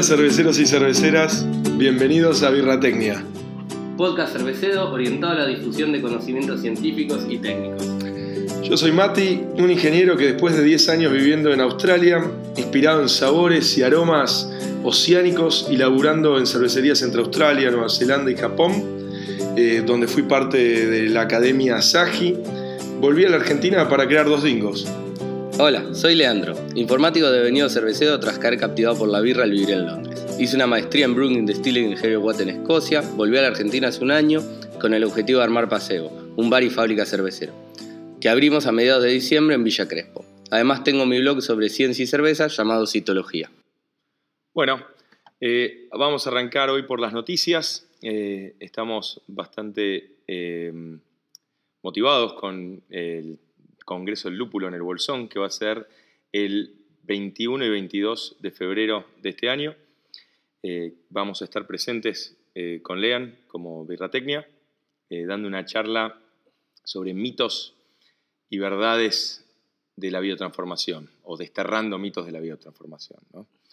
Hola cerveceros y cerveceras, bienvenidos a Birratecnia. Podcast cervecero orientado a la difusión de conocimientos científicos y técnicos. Yo soy Mati, un ingeniero que después de 10 años viviendo en Australia, inspirado en sabores y aromas oceánicos y laburando en cervecerías entre Australia, Nueva Zelanda y Japón, eh, donde fui parte de la Academia Saji, volví a la Argentina para crear dos dingos. Hola, soy Leandro, informático devenido cervecero tras caer captivado por la birra al vivir en Londres. Hice una maestría en Brewing Distilling en Heavy Watt en Escocia, volví a la Argentina hace un año con el objetivo de armar Paseo, un bar y fábrica cervecero, que abrimos a mediados de diciembre en Villa Crespo. Además tengo mi blog sobre ciencia y cerveza llamado Citología. Bueno, eh, vamos a arrancar hoy por las noticias. Eh, estamos bastante eh, motivados con el Congreso del Lúpulo en el Bolsón, que va a ser el 21 y 22 de febrero de este año. Eh, vamos a estar presentes eh, con Lean como Birratecnia, eh, dando una charla sobre mitos y verdades de la biotransformación, o desterrando mitos de la biotransformación.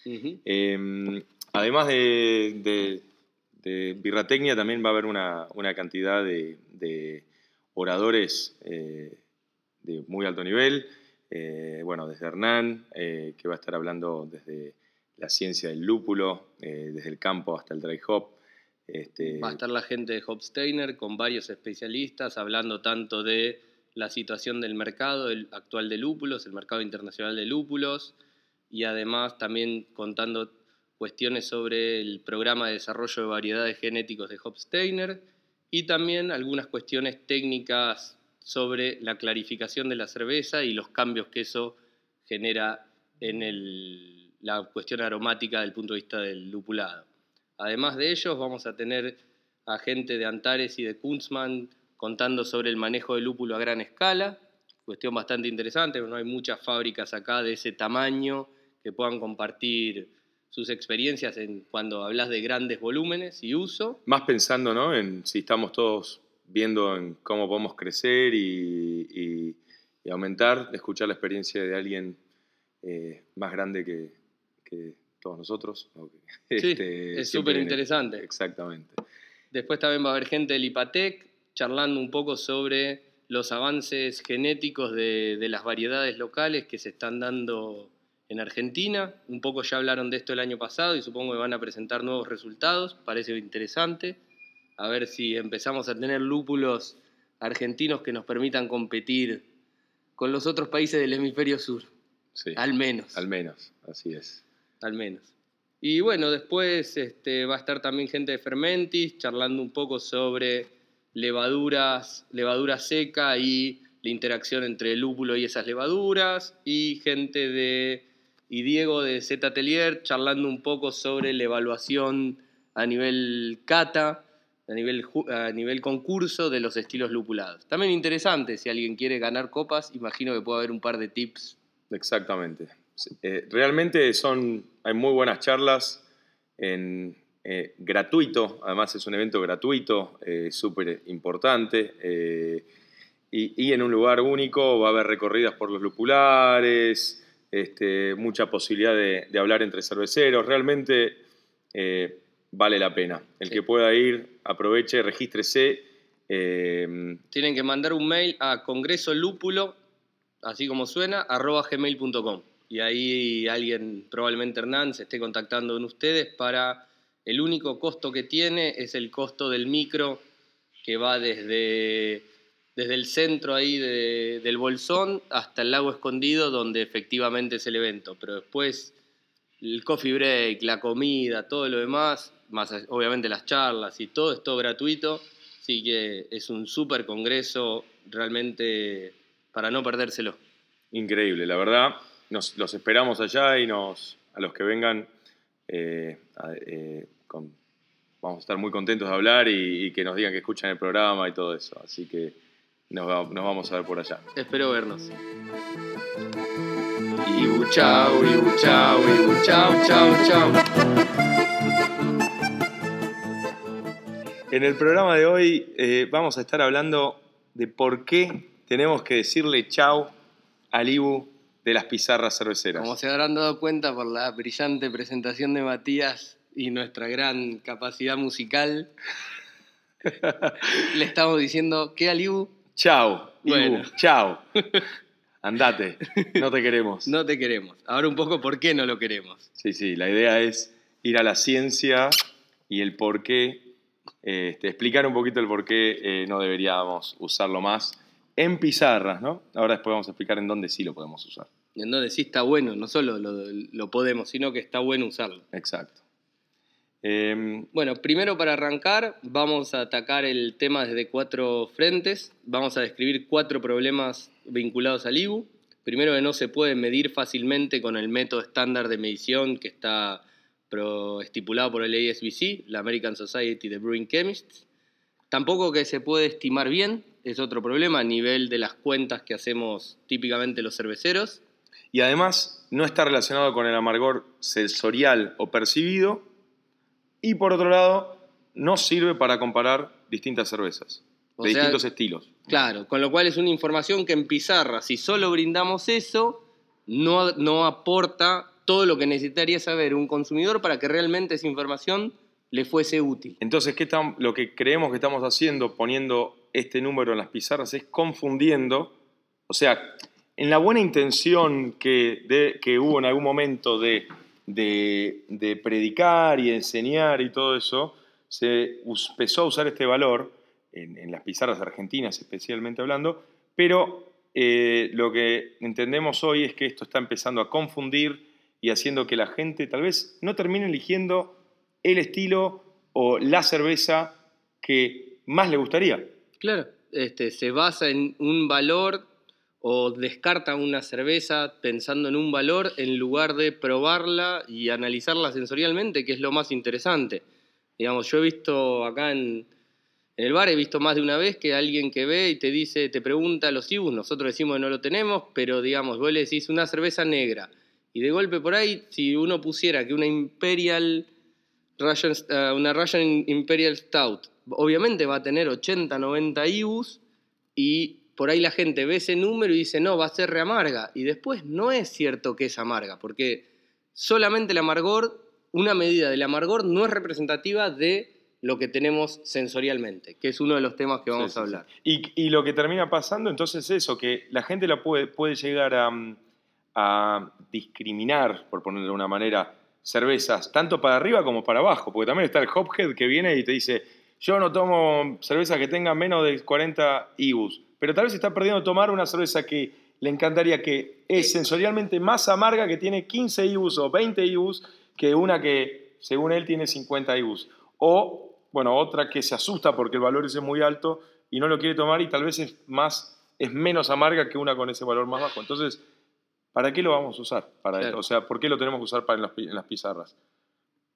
Em, además de, de, Birratecnia, también va a haber una, cantidad de, oradores de muy alto nivel. Eh, bueno, desde Hernán, eh, que va a estar hablando desde la ciencia del lúpulo, eh, desde el campo hasta el dry hop. Este... Va a estar la gente de Hopsteiner con varios especialistas hablando tanto de la situación del mercado el actual de lúpulos, el mercado internacional de lúpulos, y además también contando cuestiones sobre el programa de desarrollo de variedades genéticos de Hopsteiner y también algunas cuestiones técnicas sobre la clarificación de la cerveza y los cambios que eso genera en la cuestión aromática del punto de vista del lupulado. Además de ellos, vamos a tener a gente de Antares y de Kunzmann contando sobre el manejo del lúpulo a gran escala, cuestión bastante interesante, no hay muchas fábricas acá de ese tamaño que puedan compartir sus experiencias en cuando hablas de grandes volúmenes y uso. Más pensando ¿no? en si estamos todos viendo en cómo podemos crecer y, y, aumentar, escuchar la experiencia de alguien eh, más grande que, que, todos nosotros. Sí, este, es súper interesante. Exactamente. Después también va a haber gente del IPATEC charlando un poco sobre los avances genéticos de, de las variedades locales que se están dando en Argentina. Un poco ya hablaron de esto el año pasado y supongo que van a presentar nuevos resultados. Parece interesante a ver si empezamos a tener lúpulos argentinos que nos permitan competir con los otros países del hemisferio sur. Sí, al menos. Al menos, así es. Al menos. Y bueno, después este, va a estar también gente de Fermentis charlando un poco sobre levaduras, levadura seca y la interacción entre el lúpulo y esas levaduras. Y gente de. y Diego de Z Atelier charlando un poco sobre la evaluación a nivel cata a nivel, a nivel concurso de los estilos lupulados. También interesante, si alguien quiere ganar copas, imagino que puede haber un par de tips. Exactamente. Eh, realmente son, hay muy buenas charlas en eh, gratuito, además es un evento gratuito, eh, súper importante, y, en un lugar único va a haber recorridas por los lupulares, este, mucha posibilidad de, de, hablar entre cerveceros, realmente vale la pena. El que pueda ir, aproveche, regístrese. Eh, Tienen que mandar un mail a congresolúpulo, así como suena, arroba gmail.com. Y ahí alguien, probablemente Hernán, se esté contactando con ustedes para... El único costo que tiene es el costo del micro que va desde, desde el centro ahí del Bolsón hasta el lago escondido donde efectivamente es el evento. Pero después el coffee break, la comida, todo lo demás, más obviamente las charlas y todo es todo gratuito, así que es un súper congreso realmente para no perdérselo. Increíble, la verdad, nos, los esperamos allá y nos, a los que vengan eh, eh, vamos a estar muy contentos de hablar y, que nos digan que escuchan el programa y todo eso, así que nos, nos vamos a ver por allá. Espero vernos. Y chao, y chao, y chao, chao, chao. En el programa de hoy eh, vamos a estar hablando de por qué tenemos que decirle chau al Ibu de las pizarras cerveceras. Como se habrán dado cuenta por la brillante presentación de Matías y nuestra gran capacidad musical, le estamos diciendo que Aliu. Chao, Bueno. chao. Andate, no te queremos. No te queremos. Ahora un poco por qué no lo queremos. Sí, sí, la idea es ir a la ciencia y el por qué, este, explicar un poquito el por qué eh, no deberíamos usarlo más en pizarras, ¿no? Ahora después vamos a explicar en dónde sí lo podemos usar. En donde sí está bueno, no solo lo, lo podemos, sino que está bueno usarlo. Exacto. Em, Bueno, primero para arrancar vamos a atacar el tema desde cuatro frentes. Vamos a describir cuatro problemas vinculados al IBU. Primero que no se puede medir fácilmente con el método estándar de medición que está pro- estipulado por el ASBC, la American Society de Brewing Chemists. Tampoco que se puede estimar bien, es otro problema a nivel de las cuentas que hacemos típicamente los cerveceros. y además no está relacionado con el amargor sensorial o percibido. Y por otro lado, no sirve para comparar distintas cervezas O de sea, distintos estilos. Claro, con lo cual es una información que en pizarra, si solo brindamos eso, no, no aporta todo lo que necesitaría saber un consumidor para que realmente esa información le fuese útil. Entonces, ¿qué lo que creemos que estamos haciendo poniendo este número en las pizarras es confundiendo, o sea, en la buena intención que, hubo en algún momento de, predicar y enseñar y todo eso, se empezó a usar este valor, en, en las pizarras argentinas especialmente hablando, pero eh, lo que entendemos hoy es que esto está empezando a confundir y haciendo que la gente tal vez no termine eligiendo el estilo o la cerveza que más le gustaría. Claro, este, se basa en un valor o descarta una cerveza pensando en un valor en lugar de probarla y analizarla sensorialmente, que es lo más interesante. Digamos, yo he visto acá en, en el bar, he visto más de una vez que alguien que ve y te dice, te pregunta los IBUs, nosotros decimos que no lo tenemos, pero digamos, vos le decís una cerveza negra. Y de golpe por ahí, si uno pusiera que una Imperial Russian, eh, una Russian Imperial Stout, obviamente va a tener 80, 90 IBUs y por ahí la gente ve ese número y dice, no, va a ser re amarga. Y después no es cierto que es amarga, porque solamente el amargor, una medida del amargor no es representativa de lo que tenemos sensorialmente, que es uno de los temas que vamos Sí, a sí. hablar. Y, y lo que termina pasando entonces es eso, que la gente la puede, puede llegar a, mm, a discriminar, por ponerlo de una manera, cervezas, tanto para arriba como para abajo, porque también está el hophead que viene y te dice, yo no tomo cervezas que tengan menos de 40 IBUs, pero tal vez está perdiendo tomar una cerveza que le encantaría que es sensorialmente más amarga, que tiene 15 IBUs o 20 IBUs, que una que, según él, tiene 50 IBUs. O, bueno, otra que se asusta porque el valor es muy alto y no lo quiere tomar y tal vez es, más, es menos amarga que una con ese valor más bajo. Entonces, ¿para qué lo vamos a usar? Para Claro. O sea, ¿por qué lo tenemos que usar para en las, en las pizarras?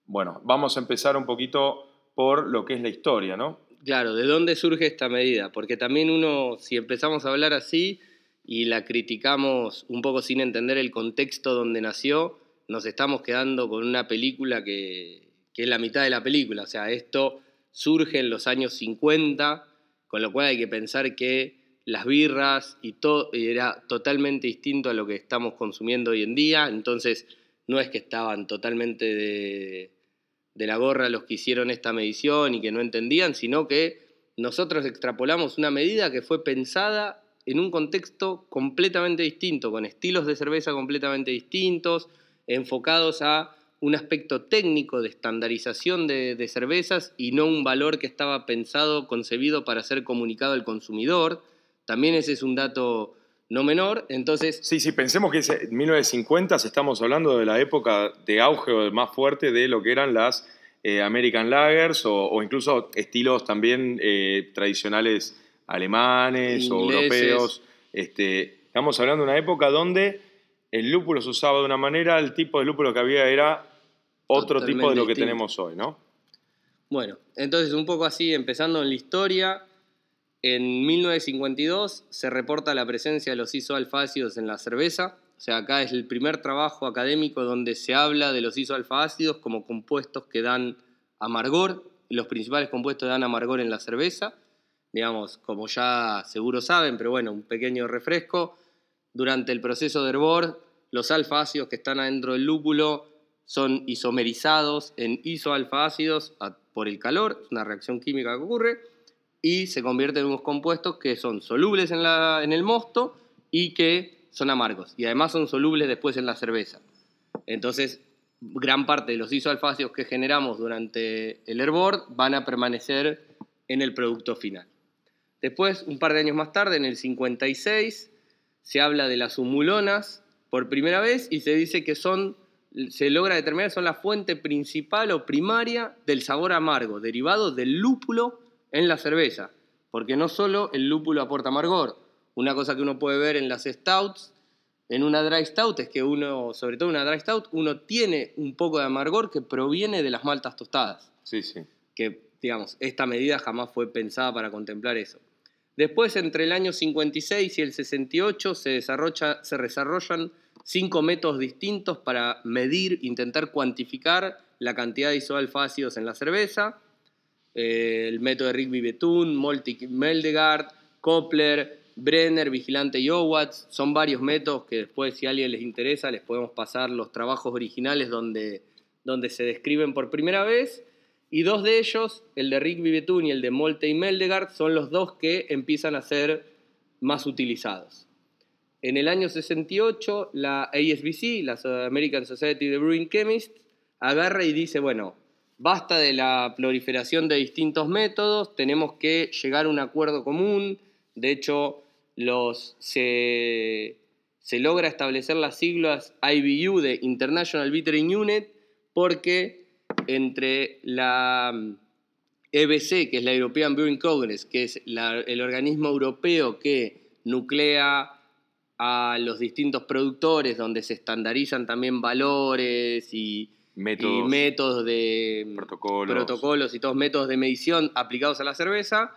Bueno, vamos a empezar un poquito por lo que es la historia, ¿no? Claro, ¿de dónde surge esta medida? Porque también uno, si empezamos a hablar así y la criticamos un poco sin entender el contexto donde nació, nos estamos quedando con una película que, que es la mitad de la película. O sea, esto surge en los años 50, con lo cual hay que pensar que las birras y todo era totalmente distinto a lo que estamos consumiendo hoy en día. Entonces, no es que estaban totalmente de, la gorra los que hicieron esta medición y que no entendían, sino que nosotros extrapolamos una medida que fue pensada en un contexto completamente distinto, con estilos de cerveza completamente distintos, enfocados a un aspecto técnico de estandarización de, de cervezas y no un valor que estaba pensado, concebido para ser comunicado al consumidor. También ese es un dato no menor. Entonces, Sí, sí, pensemos que en 1950 estamos hablando de la época de auge o más fuerte de lo que eran las eh, American Lagers o, o incluso estilos también eh, tradicionales alemanes o europeos. Este, estamos hablando de una época donde el lúpulo se usaba de una manera, el tipo de lúpulo que había era otro tipo de lo que distinto. tenemos hoy, ¿no? Bueno, entonces un poco así, empezando en la historia, en 1952 se reporta la presencia de los isoalfácidos en la cerveza. O sea, acá es el primer trabajo académico donde se habla de los isoalfácidos como compuestos que dan amargor, los principales compuestos que dan amargor en la cerveza. Digamos, como ya seguro saben, pero bueno, un pequeño refresco. Durante el proceso de hervor los alfa-ácidos que están adentro del lúpulo son isomerizados en isoalfa-ácidos por el calor, es una reacción química que ocurre, y se convierten en unos compuestos que son solubles en, la, en el mosto y que son amargos. Y además son solubles después en la cerveza. Entonces, gran parte de los isoalfáceos que generamos durante el hervor van a permanecer en el producto final. Después, un par de años más tarde, en el 56, se habla de las humulonas por primera vez y se dice que son, se logra determinar, son la fuente principal o primaria del sabor amargo, derivado del lúpulo en la cerveza. Porque no solo el lúpulo aporta amargor, una cosa que uno puede ver en las stouts en una dry stout es que uno, sobre todo en una dry stout, uno tiene un poco de amargor que proviene de las maltas tostadas. Sí, sí. Que, digamos, esta medida jamás fue pensada para contemplar eso. Después, entre el año 56 y el 68, se, desarrolla, se desarrollan cinco métodos distintos para medir, intentar cuantificar la cantidad de isoalfácidos en la cerveza. Eh, el método de Rigby Betún, Moltic Meldegard, Koppler, Brenner, Vigilante y Owatz. Son varios métodos que después, si a alguien les interesa, les podemos pasar los trabajos originales donde, donde se describen por primera vez. Y dos de ellos, el de Rick Betún y el de Molte y Meldegard, son los dos que empiezan a ser más utilizados. En el año 68, la ASBC, la American Society of Brewing Chemists, agarra y dice, bueno, basta de la proliferación de distintos métodos, tenemos que llegar a un acuerdo común, de hecho, se, logra establecer las siglas IBU de International Bittering Unit porque entre la EBC, que es la European Brewing Congress, que es el organismo europeo que nuclea a los distintos productores, donde se estandarizan también valores y métodos, de protocolos. protocolos y todos métodos de medición aplicados a la cerveza,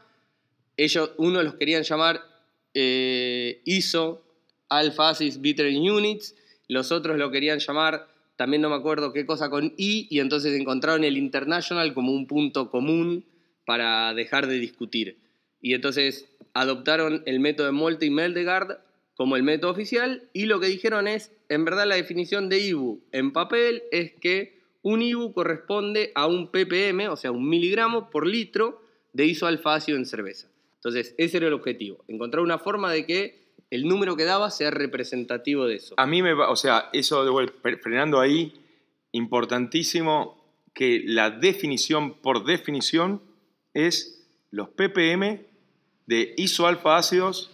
ellos, uno los querían llamar eh, ISO, Alpha Acid Bittering Units, los otros lo querían llamar, también no me acuerdo qué cosa con I, y entonces encontraron el International como un punto común para dejar de discutir. Y entonces adoptaron el método de Molte y Meldegard como el método oficial, y lo que dijeron es, en verdad la definición de IBU en papel es que un IBU corresponde a un ppm, o sea, un miligramo por litro de isoalfacio en cerveza. Entonces, ese era el objetivo, encontrar una forma de que el número que daba sea representativo de eso. A mí me va, o sea, eso, frenando ahí, importantísimo que la definición por definición es los ppm de isoalfa-ácidos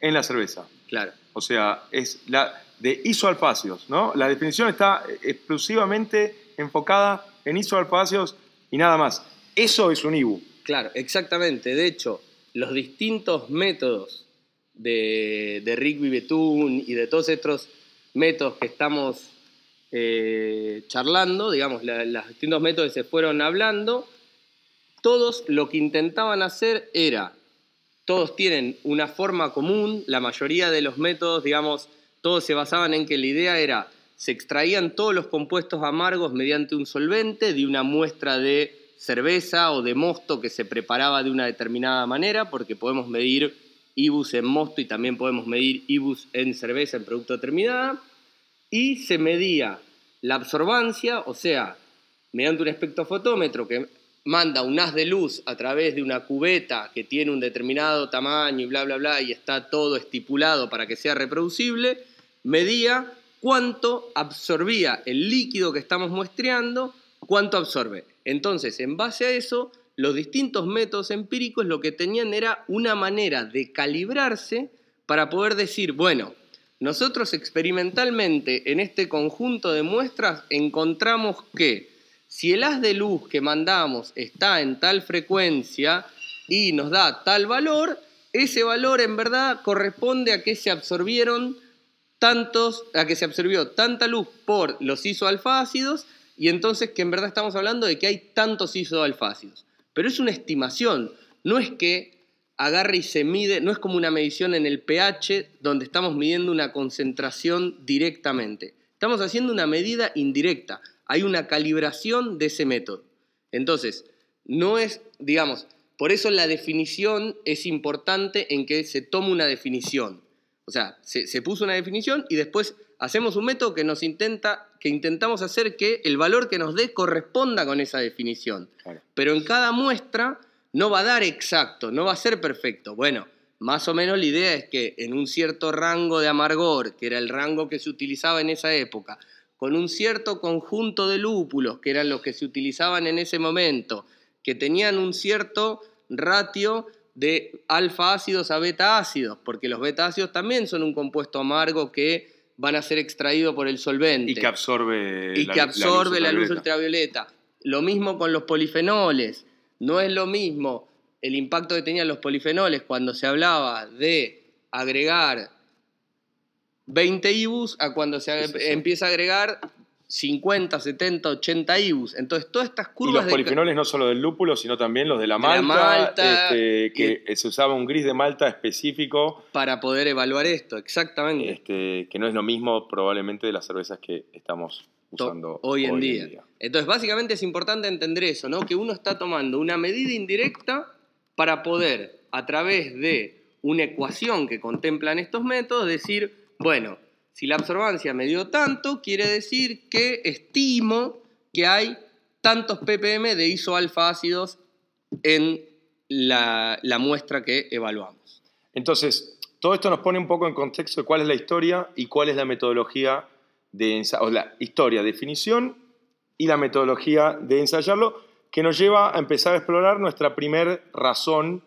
en la cerveza. Claro. O sea, es la de isoalfácidos, ¿no? La definición está exclusivamente enfocada en isoalfácidos y nada más. Eso es un IBU. Claro, exactamente. De hecho, los distintos métodos de, de Rigby Betún y de todos estos métodos que estamos eh, charlando, digamos, los distintos métodos que se fueron hablando, todos lo que intentaban hacer era, todos tienen una forma común, la mayoría de los métodos, digamos, todos se basaban en que la idea era, se extraían todos los compuestos amargos mediante un solvente de una muestra de cerveza o de mosto que se preparaba de una determinada manera, porque podemos medir IBUs en mosto y también podemos medir IBUs en cerveza en producto determinada, y se medía la absorbancia, o sea, mediante un espectrofotómetro que manda un haz de luz a través de una cubeta que tiene un determinado tamaño y bla, bla, bla, y está todo estipulado para que sea reproducible, medía cuánto absorbía el líquido que estamos muestreando, cuánto absorbe. Entonces, en base a eso, los distintos métodos empíricos lo que tenían era una manera de calibrarse para poder decir, bueno, nosotros experimentalmente en este conjunto de muestras encontramos que si el haz de luz que mandamos está en tal frecuencia y nos da tal valor, ese valor en verdad corresponde a que se absorbieron tantos, a que se absorbió tanta luz por los isoalfácidos y entonces que en verdad estamos hablando de que hay tantos isoalfácidos. Pero es una estimación, no es que agarre y se mide, no es como una medición en el pH donde estamos midiendo una concentración directamente. Estamos haciendo una medida indirecta, hay una calibración de ese método. Entonces, no es, digamos, por eso la definición es importante en que se tome una definición, O sea, se, puso una definición y después hacemos un método que nos intenta, que intentamos hacer que el valor que nos dé corresponda con esa definición. Pero en cada muestra no va a dar exacto, no va a ser perfecto. Bueno, más o menos la idea es que en un cierto rango de amargor, que era el rango que se utilizaba en esa época, con un cierto conjunto de lúpulos, que eran los que se utilizaban en ese momento, que tenían un cierto ratio de alfa ácidos a beta ácidos, porque los beta ácidos también son un compuesto amargo que van a ser extraídos por el solvente. Y que absorbe, y la, que absorbe la, luz, ultravioleta. Lo mismo con los polifenoles. No es lo mismo el impacto que tenían los polifenoles cuando se hablaba de agregar 20 IBUs a cuando se empieza a agregar 50, 70, 80 IBUs. Entonces, todas estas curvas. Y los polifenoles no solo del lúpulo, sino también los de la malta. este, que se usaba un gris de malta específico. Para poder evaluar esto, exactamente. Este, que no es lo mismo, probablemente, de las cervezas que estamos usando hoy, en, día. Entonces, básicamente es importante entender eso, ¿no? Que uno está tomando una medida indirecta para poder, a través de una ecuación que contemplan estos métodos, decir, bueno, si la absorbancia me dio tanto, quiere decir que estimo que hay tantos ppm de isoalfa ácidos en la, muestra que evaluamos. Entonces, todo esto nos pone un poco en contexto de cuál es la historia y cuál es la metodología de o la historia, definición y la metodología de ensayarlo, que nos lleva a empezar a explorar nuestra primera razón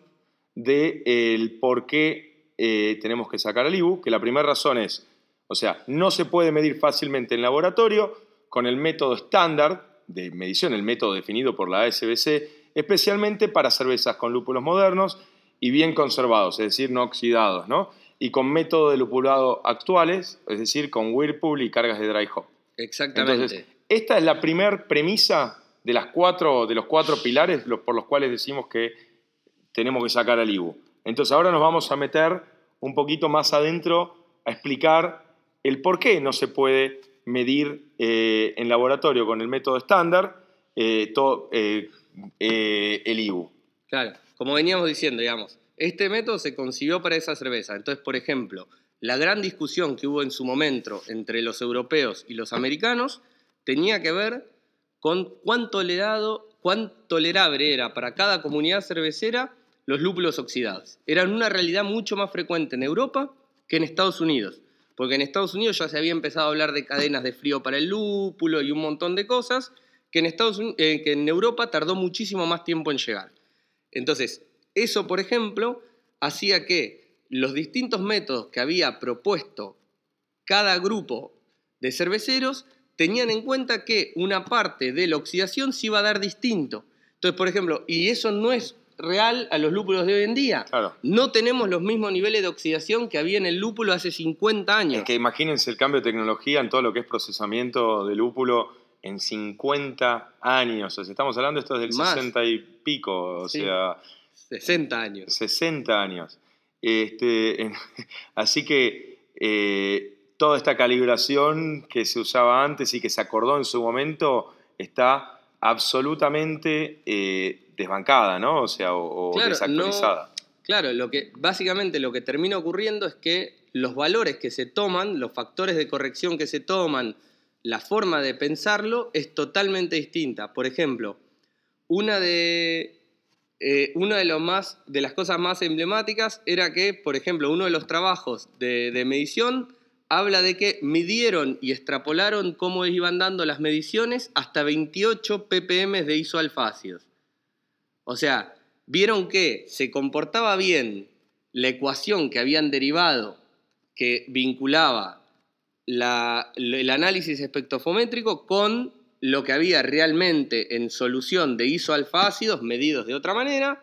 del de, por qué eh, tenemos que sacar el IBU, que la primera razón es o sea, no se puede medir fácilmente en laboratorio con el método estándar de medición, el método definido por la ASBC, especialmente para cervezas con lúpulos modernos y bien conservados, es decir, no oxidados, ¿no? Y con método de lupulado actuales, es decir, con Whirlpool y cargas de dry hop. Exactamente. Entonces, esta es la primera premisa de, las cuatro, de los cuatro pilares por los cuales decimos que tenemos que sacar al IBU. Entonces, ahora nos vamos a meter un poquito más adentro a explicar el por qué no se puede medir eh, en laboratorio con el método estándar eh, eh, el IBU. Claro, como veníamos diciendo, digamos, este método se concibió para esa cerveza. Entonces, por ejemplo, la gran discusión que hubo en su momento entre los europeos y los americanos tenía que ver con tolerado, cuán tolerable era para cada comunidad cervecera los lúpulos oxidados. Eran una realidad mucho más frecuente en Europa que en Estados Unidos porque en Estados Unidos ya se había empezado a hablar de cadenas de frío para el lúpulo y un montón de cosas que en, Estados eh, que en Europa tardó muchísimo más tiempo en llegar. Entonces, eso, por ejemplo, hacía que los distintos métodos que había propuesto cada grupo de cerveceros tenían en cuenta que una parte de la oxidación se iba a dar distinto. Entonces, por ejemplo, y eso no es real a los lúpulos de hoy en día. No tenemos los mismos niveles de oxidación que había en el lúpulo hace 50 años. Es que imagínense el cambio de tecnología en todo lo que es procesamiento de lúpulo en 50 años. O sea, estamos hablando esto del 60 y pico, o sea... 60 años. 60 años. Este, así que eh, toda esta calibración que se usaba antes y que se acordó en su momento está absolutamente eh, desbancada, ¿no? O sea, o, desactualizada. claro, lo que, básicamente lo que termina ocurriendo es que los valores que se toman, los factores de corrección que se toman, la forma de pensarlo es totalmente distinta. Por ejemplo, una de, eh, de, más, de las cosas más emblemáticas era que, por ejemplo, uno de los trabajos de, de medición habla de que midieron y extrapolaron cómo iban dando las mediciones hasta 28 ppm de isoalfácidos. O sea, vieron que se comportaba bien la ecuación que habían derivado que vinculaba el análisis espectrofométrico con lo que había realmente en solución de isoalfácidos medidos de otra manera,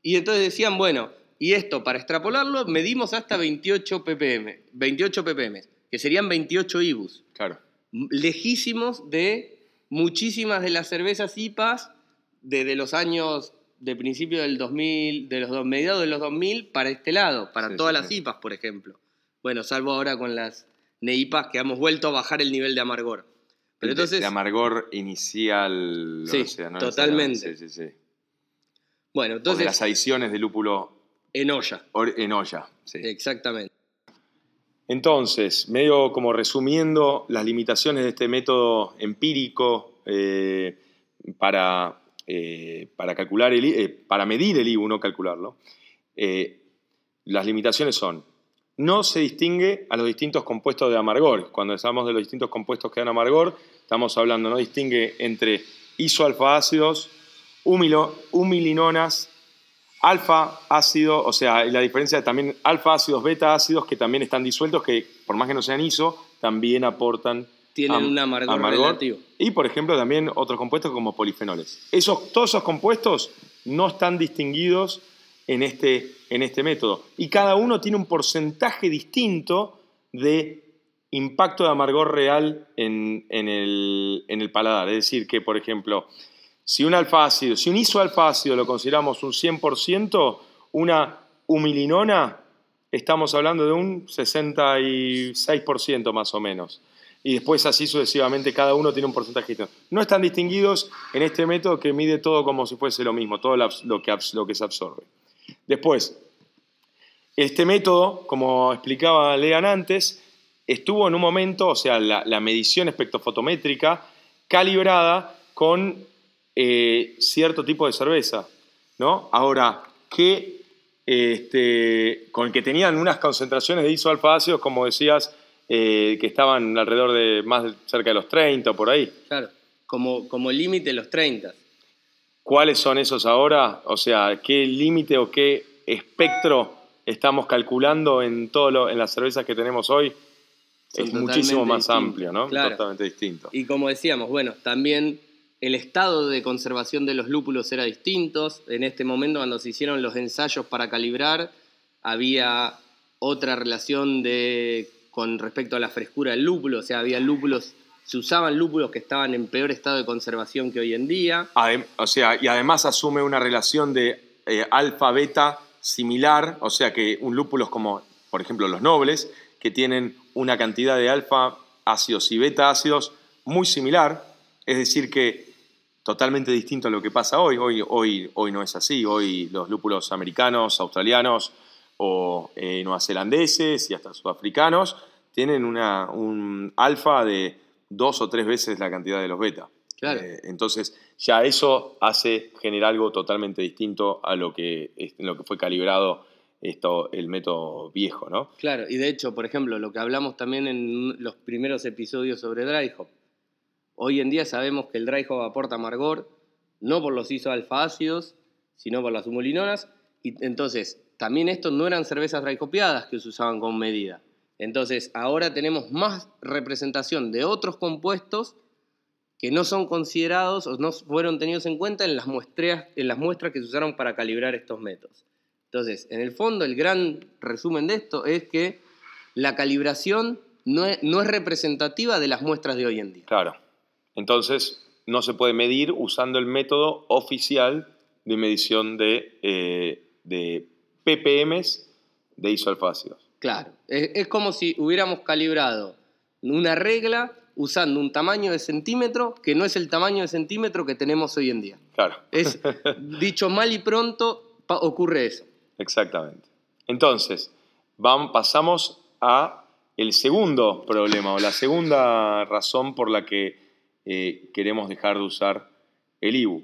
y entonces decían, bueno, y esto, para extrapolarlo, medimos hasta 28 ppm, 28 ppm, que serían 28 IBUs. Claro. Lejísimos de muchísimas de las cervezas IPAs desde los años de principio del 2000, de los mediados de los 2000 para este lado, para todas las IPAs, por ejemplo. Bueno, salvo ahora con las NEIPAs que hemos vuelto a bajar el nivel de amargor. Pero entonces, de, amargor inicial. Sí, totalmente. Sí, sí, sí. Bueno, entonces. las adiciones de lúpulo en olla. en olla, sí. Exactamente. Entonces, medio como resumiendo las limitaciones de este método empírico eh, para, eh, para, calcular el, eh, para medir el IBU, no calcularlo, las limitaciones son, no se distingue a los distintos compuestos de amargor. Cuando hablamos de los distintos compuestos que dan amargor, estamos hablando, no distingue entre isoalfa-ácidos, humilinonas, alfa ácido, o sea, la diferencia de también alfa ácidos, beta ácidos que también están disueltos, que por más que no sean iso, también aportan tienen un amargor, relativo. Y por ejemplo también otros compuestos como polifenoles. Esos, todos esos compuestos no están distinguidos en este, en este método. Y cada uno tiene un porcentaje distinto de impacto de amargor real en, el, en el paladar. Es decir, que por ejemplo, si un alfa ácido, si un isoalfa ácido lo consideramos un 100%, una humilinona estamos hablando de un 66% más o menos. Y después así sucesivamente, cada uno tiene un porcentaje. No están distinguidos en este método que mide todo como si fuese lo mismo, todo lo que, se absorbe. Después, este método, como explicaba Lean antes, estuvo en un momento, o sea, la, medición espectrofotométrica calibrada con eh, cierto tipo de cerveza, ¿no? Ahora, que este, con que tenían unas concentraciones de isoalfa-ácidos, como decías, eh, que estaban alrededor de más cerca de los 30 o por ahí. Claro, como, como límite los 30. ¿Cuáles son esos ahora? O sea, ¿qué límite o qué espectro estamos calculando en, todo en las cervezas que tenemos hoy? es muchísimo más amplio, ¿no? Totalmente distinto. Y como decíamos, bueno, también el estado de conservación de los lúpulos era distinto. En este momento, cuando se hicieron los ensayos para calibrar, había otra relación de, con respecto a la frescura del lúpulo, o sea, había lúpulos, se usaban lúpulos que estaban en peor estado de conservación que hoy en día. o sea, y además asume una relación de eh, alfa-beta similar, o sea que un lúpulo como, por ejemplo, los nobles, que tienen una cantidad de alfa ácidos y beta ácidos muy similar, es decir que totalmente distinto a lo que pasa hoy. Hoy, hoy, hoy no es así. Hoy los lúpulos americanos, australianos o eh, neozelandeses y hasta sudafricanos tienen una, un alfa de dos o tres veces la cantidad de los beta. Eh, entonces, ya eso hace generar algo totalmente distinto a lo que, lo que fue calibrado esto, el método viejo, ¿no? Claro, y de hecho, por ejemplo, lo que hablamos también en los primeros episodios sobre dry hop, Hoy en día sabemos que el dry hop aporta amargor, no por los isoalfa-ácidos, sino por las humulinonas. Y entonces, también estos no eran cervezas dry copiadas que se usaban con medida. Entonces, ahora tenemos más representación de otros compuestos que no son considerados o no fueron tenidos en cuenta en las, muestras, en las muestras que se usaron para calibrar estos métodos. Entonces, en el fondo, el gran resumen de esto es que la calibración no es, no es representativa de las muestras de hoy en día. Claro. Entonces, no se puede medir usando el método oficial de medición de, eh, de ppms de isoalfácidos. Claro, es, como si hubiéramos calibrado una regla usando un tamaño de centímetro que no es el tamaño de centímetro que tenemos hoy en día. Claro. Es dicho mal y pronto ocurre eso. Exactamente. Entonces, vamos, pasamos a el segundo problema o la segunda razón por la que eh, queremos dejar de usar el IBU,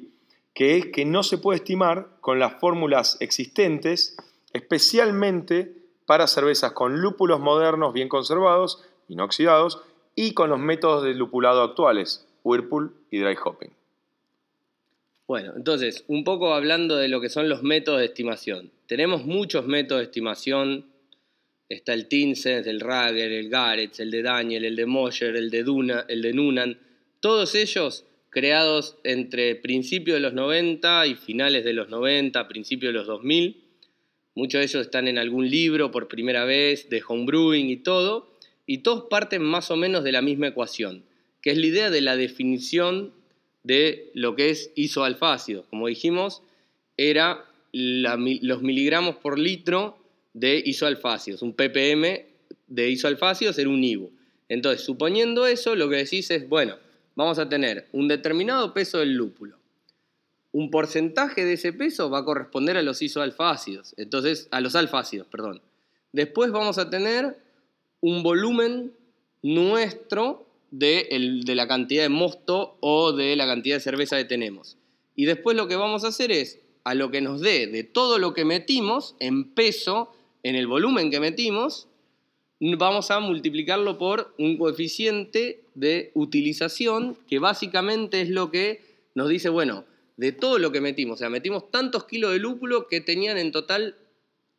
que es que no se puede estimar con las fórmulas existentes, especialmente para cervezas con lúpulos modernos bien conservados y no oxidados, y con los métodos de lupulado actuales, Whirlpool y Dry Hopping. Bueno, entonces, un poco hablando de lo que son los métodos de estimación. Tenemos muchos métodos de estimación. Está el Tinsens, el Rager, el Gareth, el de Daniel, el de Moyer, el de Duna, el de Nunan todos ellos creados entre principios de los 90 y finales de los 90, principios de los 2000. Muchos de ellos están en algún libro por primera vez, de homebrewing y todo, y todos parten más o menos de la misma ecuación, que es la idea de la definición de lo que es isoalfácido. Como dijimos, era los miligramos por litro de isoalfácidos. Un ppm de isoalfácidos era un IBU. Entonces, suponiendo eso, lo que decís es, bueno, vamos a tener un determinado peso del lúpulo. Un porcentaje de ese peso va a corresponder a los isoalfácidos, entonces a los alfácidos, perdón. Después vamos a tener un volumen nuestro de, de la cantidad de mosto o de la cantidad de cerveza que tenemos. Y después lo que vamos a hacer es, a lo que nos dé de todo lo que metimos en peso, en el volumen que metimos, vamos a multiplicarlo por un coeficiente de utilización que básicamente es lo que nos dice, bueno, de todo lo que metimos, o sea, metimos tantos kilos de lúpulo que tenían en total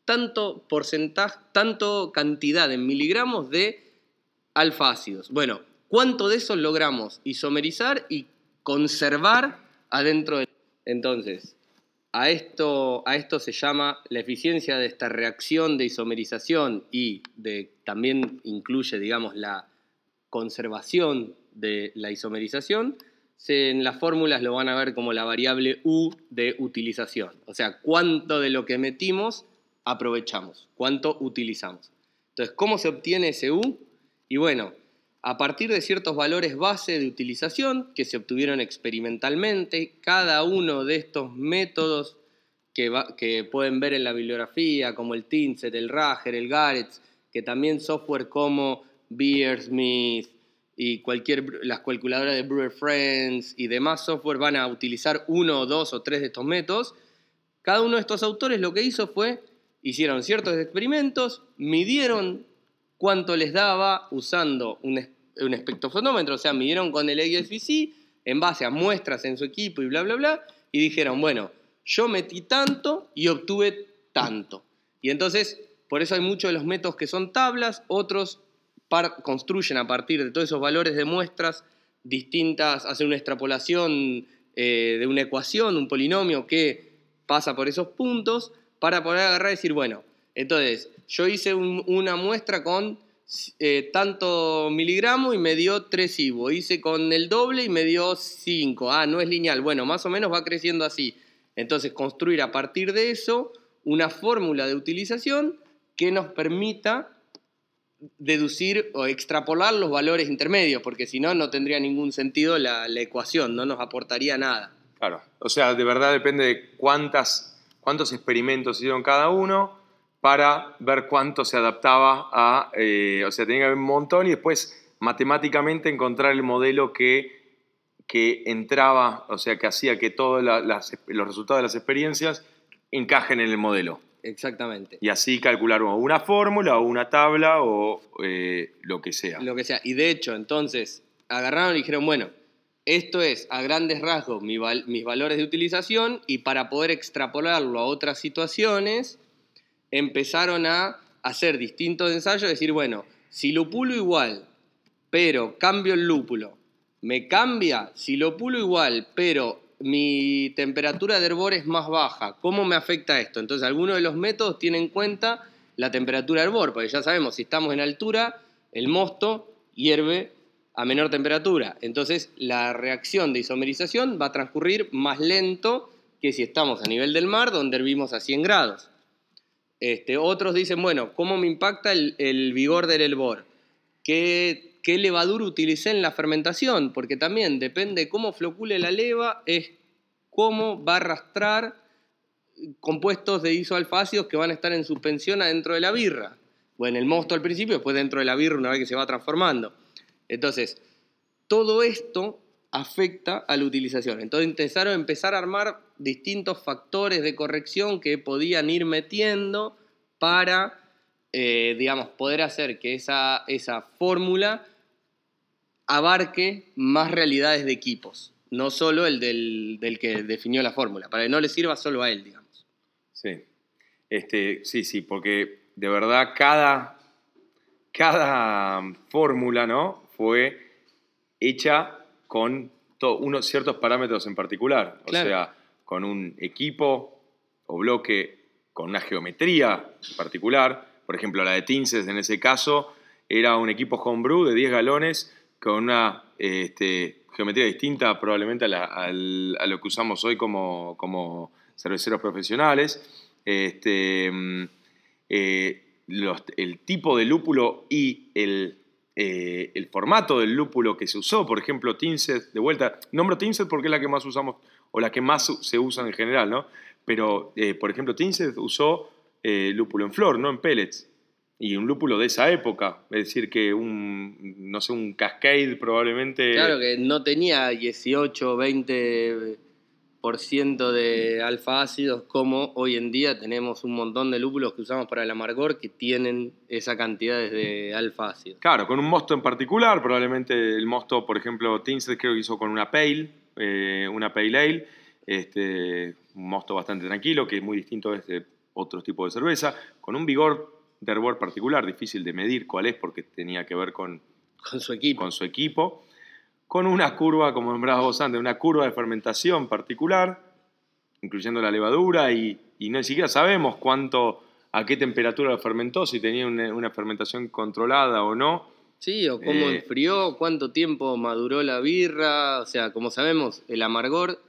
tanto porcentaje, tanto cantidad en miligramos de alfa ácidos. Bueno, ¿cuánto de eso logramos isomerizar y conservar adentro de... Entonces, a esto, a esto se llama la eficiencia de esta reacción de isomerización y también incluye, digamos, la conservación de la isomerización. En las fórmulas lo van a ver como la variable U de utilización. O sea, cuánto de lo que metimos aprovechamos, cuánto utilizamos. Entonces, ¿cómo se obtiene ese U? Y bueno, a partir de ciertos valores base de utilización que se obtuvieron experimentalmente, cada uno de estos métodos que, pueden ver en la bibliografía, como el Tinset, el Rager, el Garrett, que también software como Beersmith y cualquier, las calculadoras de Brewer Friends y demás software van a utilizar uno, dos o tres de estos métodos. Cada uno de estos autores lo que hizo fue, hicieron ciertos experimentos, midieron cuánto les daba usando un, un espectrofonómetro, o sea, midieron con el AFC en base a muestras en su equipo y bla, bla, bla, y dijeron, bueno, yo metí tanto y obtuve tanto. Y entonces, por eso hay muchos de los métodos que son tablas, otros construyen a partir de todos esos valores de muestras distintas, hacen una extrapolación eh, de una ecuación, un polinomio que pasa por esos puntos, para poder agarrar y decir, bueno, entonces yo hice una muestra con eh, tanto miligramos y me dio 3 IVO. Hice con el doble y me dio 5. Ah, no es lineal. Bueno, más o menos va creciendo así. Entonces, construir a partir de eso una fórmula de utilización que nos permita deducir o extrapolar los valores intermedios, porque si no, no tendría ningún sentido la, la, ecuación, no nos aportaría nada. Claro, o sea, de verdad depende de cuántas, cuántos experimentos hicieron cada uno para ver cuánto se adaptaba a, eh, o sea, tenía que haber un montón y después matemáticamente encontrar el modelo que, que entraba, o sea, que hacía que todos los resultados de las experiencias encajen en el modelo. Exactamente. Y así calcular una fórmula o una tabla o eh, lo que sea. Lo que sea. Y de hecho, entonces, agarraron y dijeron, bueno, esto es a grandes rasgos mis valores de utilización y para poder extrapolarlo a otras situaciones, empezaron a hacer distintos ensayos, decir, bueno, si lúpulo igual, pero cambio el lúpulo, me cambia, si lúpulo igual, pero mi temperatura de hervor es más baja, ¿cómo me afecta esto? Entonces, algunos de los métodos tienen en cuenta la temperatura de hervor, porque ya sabemos, si estamos en altura, el mosto hierve a menor temperatura. Entonces, la reacción de isomerización va a transcurrir más lento que si estamos a nivel del mar, donde hervimos a 100 grados. Este, otros dicen, bueno, ¿cómo me impacta el, vigor del hervor? ¿Qué, ¿Qué, levadura utilicé en la fermentación? Porque también depende de cómo flocule la leva, es cómo va a arrastrar compuestos de isoalfácidos que van a estar en suspensión adentro de la birra. O en el mosto al principio, después dentro de la birra una vez que se va transformando. Entonces, todo esto afecta a la utilización. Entonces a empezar a armar distintos factores de corrección que podían ir metiendo para, eh, digamos, poder hacer que esa, esa fórmula abarque más realidades de equipos, no solo el del, del que definió la fórmula, para que no le sirva solo a él, digamos. Sí, este, sí, sí, porque de verdad cada, cada fórmula ¿no? fue hecha con unos ciertos parámetros en particular. O sea, con un equipo o bloque con una geometría particular. Por ejemplo, la de Tinses en ese caso era un equipo homebrew de 10 galones con una este, geometría distinta probablemente a, lo que usamos hoy como, cerveceros profesionales. Este, mm, eh, el tipo de lúpulo y el eh, el formato del lúpulo que se usó, por ejemplo, Tinset, de vuelta, nombro Tinset porque es la que más usamos o la que más se usa en general, ¿no? Pero, eh, por ejemplo, Tinset usó lúpulo en flor, no en pellets. Y un lúpulo de esa época. Es decir, que un, no sé, un Cascade probablemente... Claro, que no tenía 18, 20 por ciento de alfa ácidos como hoy en día tenemos un montón de lúpulos que usamos para el amargor que tienen esa cantidad de alfa ácidos. Claro, con un mosto en particular, probablemente el mosto, por ejemplo, Tinsel creo que hizo con una Pale, eh, una Pale Ale, este, un mosto bastante tranquilo, que es muy distinto de este otro tipo de cerveza, con un vigor de hervor particular, difícil de medir cuál es porque tenía que ver con, con su equipo. Con su equipo con una curva, como nombrabas vos antes, una curva de fermentación particular, incluyendo la levadura, y, y no ni siquiera sabemos cuánto, a qué temperatura lo fermentó, si tenía una, fermentación controlada o no. Sí, o cómo eh, enfrió, cuánto tiempo maduró la birra, o sea, como sabemos, el amargor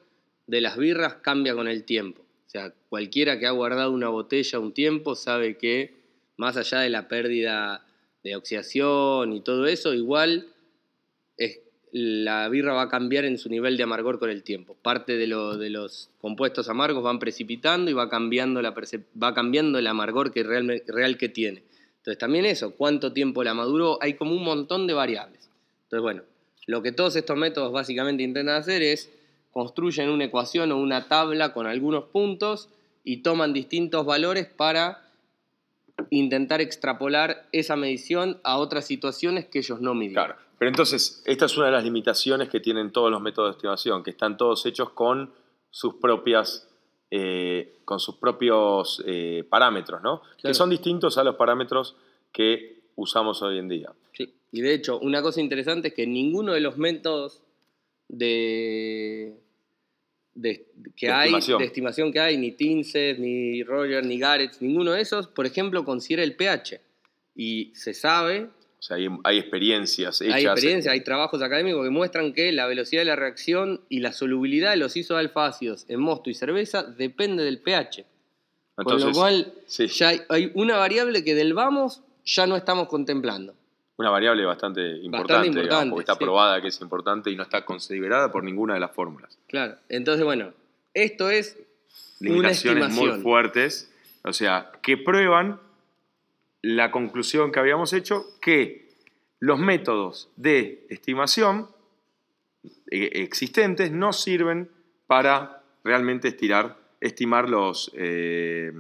de las birras cambia con el tiempo. O sea, cualquiera que ha guardado una botella un tiempo sabe que más allá de la pérdida de oxidación y todo eso, igual la birra va a cambiar en su nivel de amargor con el tiempo. Parte de, los compuestos amargos van precipitando y va cambiando, la va cambiando el amargor que real, real que tiene. Entonces también eso, cuánto tiempo la maduró, hay como un montón de variables. Entonces bueno, lo que todos estos métodos básicamente intentan hacer es construyen una ecuación o una tabla con algunos puntos y toman distintos valores para intentar extrapolar esa medición a otras situaciones que ellos no midieron. Pero entonces, esta es una de las limitaciones que tienen todos los métodos de estimación, que están todos hechos con sus propias, eh, con sus propios eh, parámetros, ¿no? Que son distintos a los parámetros que usamos hoy en día. Sí. Y de hecho, una cosa interesante es que ninguno de los métodos de, que hay, estimación. de estimación que hay, ni Tinset, ni Roger, ni Garrett, ninguno de esos, por ejemplo, considera el pH. Y se sabe o sea, hay, experiencias hechas. Hay experiencias, hay trabajos académicos que muestran que la velocidad de la reacción y la solubilidad de los isoalfa-ácidos en mosto y cerveza depende del pH. Con lo cual, ya hay, una variable que del vamos ya no estamos contemplando. Una variable bastante importante, porque está probada que es importante y no está considerada por ninguna de las fórmulas. Claro, entonces bueno, esto es limitaciones muy fuertes, o sea, que prueban la conclusión que habíamos hecho, que los métodos de estimación eh, existentes no sirven para realmente estirar, estimar los, eh,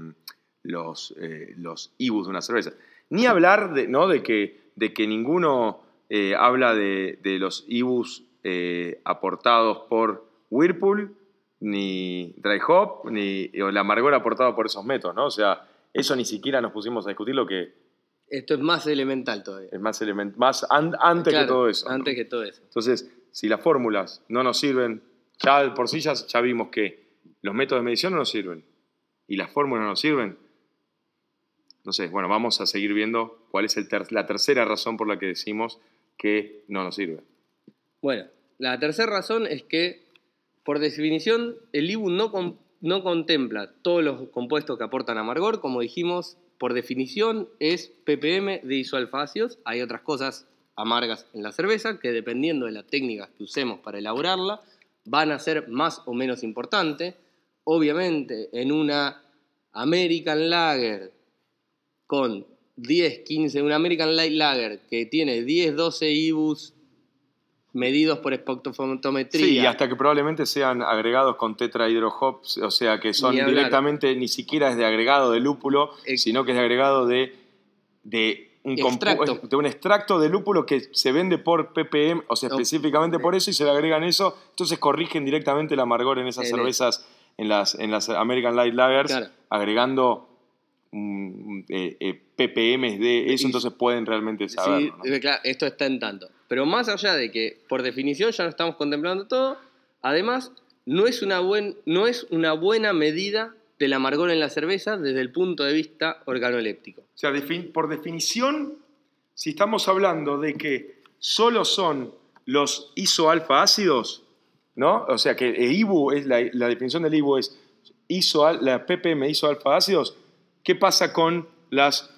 los, eh, los IBUs de una cerveza. Ni hablar de, ¿no? de, que, de que ninguno habla de, los IBUs aportados por Whirlpool, ni Dry Hop, ni el amargor aportado por esos métodos, ¿no? O sea, eso ni siquiera nos pusimos a discutir lo que... Esto es más elemental todavía. Es más elemental, más antes que todo eso. Antes que todo eso. Entonces, si las fórmulas no nos sirven, ya por sí ya, vimos que los métodos de medición no nos sirven y las fórmulas no nos sirven. Sé, bueno, vamos a seguir viendo cuál es la tercera razón por la que decimos que no nos sirve. Bueno, la tercera razón es que, por definición, el IBU no, contempla todos los compuestos que aportan amargor, como dijimos, por definición es ppm de isoalfacios. Hay otras cosas amargas en la cerveza que dependiendo de la técnica que usemos para elaborarla, van a ser más o menos importantes. Obviamente, en una American Lager con 10, 15, una American Light Lager que tiene 10, 12 IBUs medidos por espectrofotometría. Sí, hasta que probablemente sean agregados con tetrahidrohops, o sea que son directamente, ni siquiera es de agregado de lúpulo, sino que es de agregado de, de un extracto. de un extracto de lúpulo que se vende por ppm, o sea, específicamente por eso, y se le agregan eso, entonces corrigen directamente el amargor en esas cervezas, en las, en las American Light Lagers, agregando eh, eh, ppm de eso, entonces pueden realmente saber. Sí, claro, esto está en tanto. Pero más allá de que por definición ya no estamos contemplando todo, además no es una, buen, no es una buena medida del amargor en la cerveza desde el punto de vista organoléptico. O sea, por definición, si estamos hablando de que solo son los isoalfa ácidos, ¿no? O sea, que el IBU es la, definición del IBU es iso, la ppm isoalfa ácidos, ¿qué pasa con las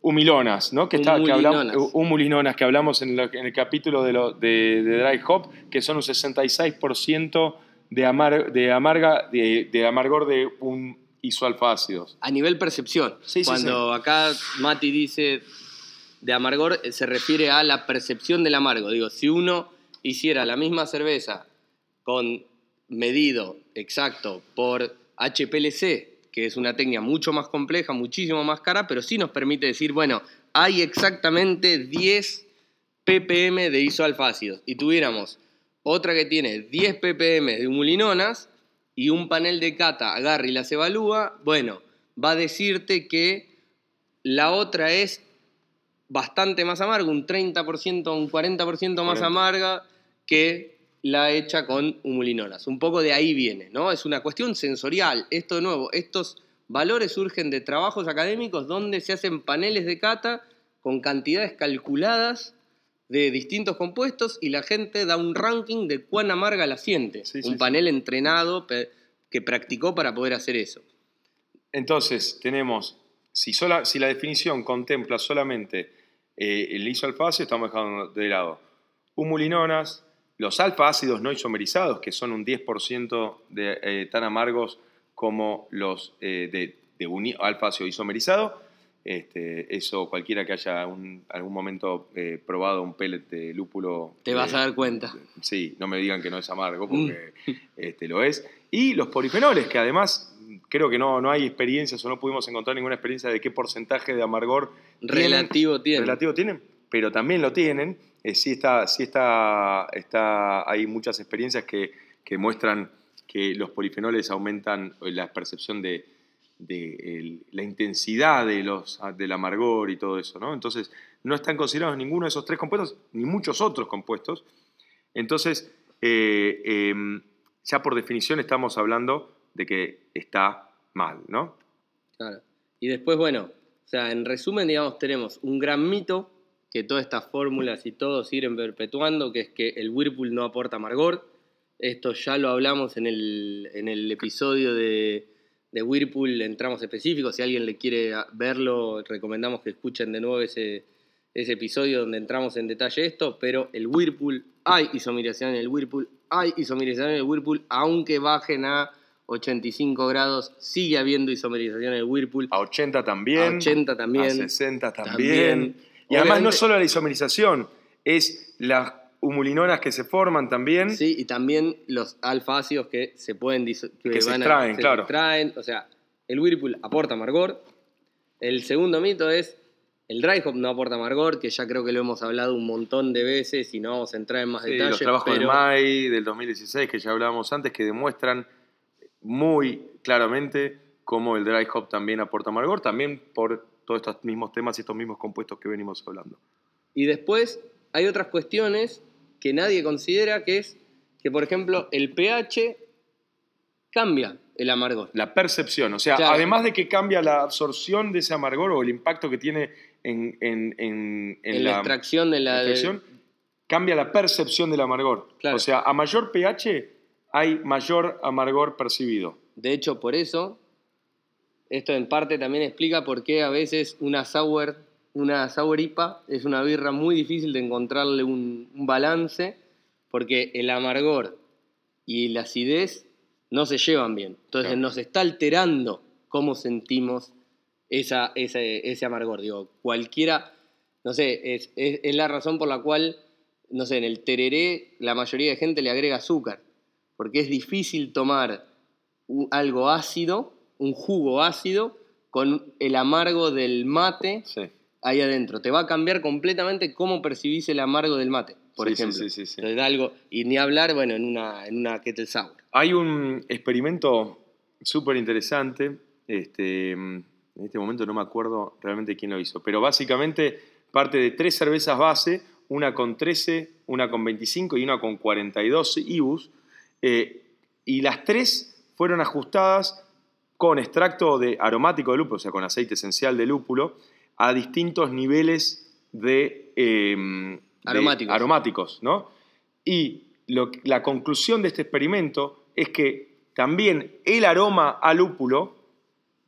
humilonas, ¿no? Que, está, que hablamos, humulinonas, que hablamos en, el capítulo de, lo, de, Dry Hop, que son un 66% de, amar, de, amarga, de, amargor de un isoalfa ácidos. A nivel percepción. Cuando acá Mati dice de amargor eh, se refiere a la percepción del amargo. Digo, si uno hiciera la misma cerveza con medido exacto por HPLC, que es una técnica mucho más compleja, muchísimo más cara, pero sí nos permite decir, bueno, hay exactamente 10 ppm de isoalfácidos. Y tuviéramos otra que tiene 10 ppm de humulinonas y un panel de cata agarra y las evalúa, bueno, va a decirte que la otra es bastante más amarga, un 30%, un 40% más amarga que la hecha con humulinonas. Un poco de ahí viene, ¿no? Es una cuestión sensorial. Esto de nuevo, estos valores surgen de trabajos académicos donde se hacen paneles de cata con cantidades calculadas de distintos compuestos y la gente da un ranking de cuán amarga la siente. un panel entrenado que practicó para poder hacer eso. Entonces, tenemos, si, sola, si la definición contempla solamente eh, el isoalfacio, estamos dejando de lado humulinonas, los alfa ácidos no isomerizados, que son un 10% de, eh, tan amargos como los eh, de, de alfa ácido isomerizado, este, eso cualquiera que haya un, algún momento eh, probado un pellet de lúpulo. Te vas a dar cuenta. Sí, no me digan que no es amargo, porque mm. este, lo es. Y los polifenoles, que además creo que no, no hay experiencias o no pudimos encontrar ninguna experiencia de qué porcentaje de amargor relativo tienen. Relativo tienen, pero también lo tienen. Eh, sí está, sí está, está, hay muchas experiencias que, que muestran que los polifenoles aumentan la percepción de, de la intensidad de los, del amargor y todo eso, ¿no? Entonces, no están considerados ninguno de esos tres compuestos, ni muchos otros compuestos. Entonces, eh, em, ya por definición estamos hablando de que está mal, ¿no? Claro. Y después, bueno, o sea, en resumen, digamos, tenemos un gran mito que todas estas fórmulas y todo siguen perpetuando, que es que el Whirlpool no aporta amargor. Esto ya lo hablamos en el, en el episodio de de Whirlpool entramos específicos. Si alguien le quiere verlo, recomendamos que escuchen de nuevo ese, ese episodio donde entramos en detalle esto. Pero el Whirlpool, hay isomerización en el Whirlpool, hay isomerización en el Whirlpool, aunque bajen a 85 grados, sigue habiendo isomerización en el Whirlpool. A 80 también. A 80 también. A 60 también. Y además no solo la isomerización, es la humulinonas que se forman también. Sí, y también los alfa ácidos que se pueden que, que se extraen, claro. o sea, el Whirlpool aporta amargor. El segundo mito es el dry hop no aporta amargor, que ya creo que lo hemos hablado un montón de veces y no vamos a entrar en más sí, detalles. Los trabajos de May del 2016 que ya hablábamos antes que demuestran muy claramente cómo el dry hop también aporta amargor, también por todos estos mismos temas y estos mismos compuestos que venimos hablando. Y después hay otras cuestiones que nadie considera, que es que, por ejemplo, el pH cambia el amargor. La percepción, o sea, además de que cambia la absorción de ese amargor o el impacto que tiene en, en, la, extracción de la... cambia la percepción del amargor. O sea, a mayor pH hay mayor amargor percibido. De hecho, por eso, esto en parte también explica por qué a veces una sour una sour IPA es una birra muy difícil de encontrarle un, balance porque el amargor y la acidez no se llevan bien. Entonces nos está alterando cómo sentimos esa, ese amargor. Digo, cualquiera, no sé, es, es, la razón por la cual, no sé, en el tereré la mayoría de gente le agrega azúcar, porque es difícil tomar algo ácido, un jugo ácido, con el amargo del mate. Sí ahí adentro. Te va a cambiar completamente cómo percibís el amargo del mate, por ejemplo. Sí, sí, sí. algo, y ni hablar, bueno, en una, en una kettle sour. Hay un experimento súper interesante, este, en este momento no me acuerdo realmente quién lo hizo, pero básicamente parte de tres cervezas base, una con 13, una con 25 y una con 42 IBUs, eh, y las tres fueron ajustadas con extracto de aromático de lúpulo, o sea, con aceite esencial de lúpulo, a distintos niveles de, em, aromáticos. ¿no? Y la conclusión de este experimento es que también el aroma a lúpulo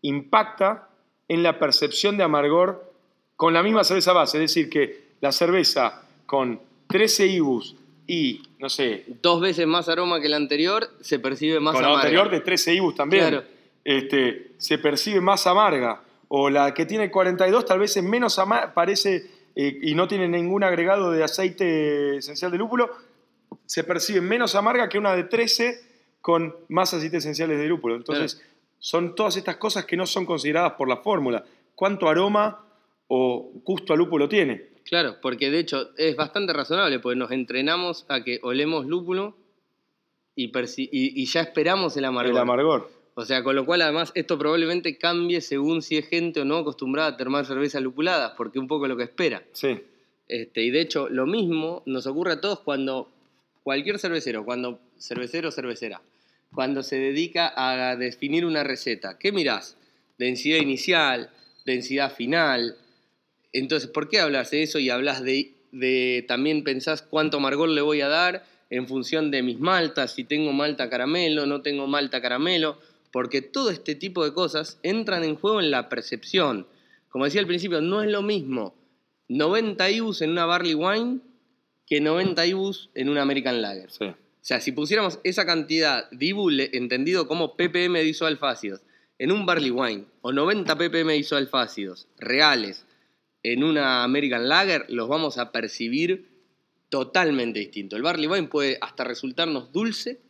impacta en la percepción de amargor con la misma cerveza base, es decir, que la cerveza con 13 IBUs y, no sé... Dos veces más aroma que la anterior, se percibe más. Con la anterior de 13 IBUs también. Este, se percibe más amarga o la que tiene 42 tal vez es menos amarga, parece eh, y no tiene ningún agregado de aceite esencial de lúpulo, se percibe menos amarga que una de 13 con más aceites esenciales de lúpulo. Entonces, son todas estas cosas que no son consideradas por la fórmula. ¿Cuánto aroma o gusto a lúpulo tiene? Claro, porque de hecho es bastante razonable, porque nos entrenamos a que olemos lúpulo y, y, ya esperamos el amargor. El amargor. O sea, con lo cual además esto probablemente cambie según si es gente o no acostumbrada a tomar cervezas lupuladas, porque un poco lo que espera. Sí. Este, y de hecho, lo mismo nos ocurre a todos cuando cualquier cervecero, cuando cervecero o cervecera, cuando se dedica a definir una receta, ¿qué mirás? Densidad inicial, densidad final. Entonces, ¿por qué hablas de eso y hablas de, de también pensás cuánto amargor le voy a dar en función de mis maltas, si tengo malta caramelo, no tengo malta caramelo? Porque todo este tipo de cosas entran en juego en la percepción. Como decía al principio, no es lo mismo 90 IBUs en una barley wine que 90 IBUs en una American Lager. O sea, si pusiéramos esa cantidad de IBU entendido como ppm de isoalfácidos en un barley wine o 90 ppm de isoalfácidos reales en una American Lager, los vamos a percibir totalmente distinto. El barley wine puede hasta resultarnos dulce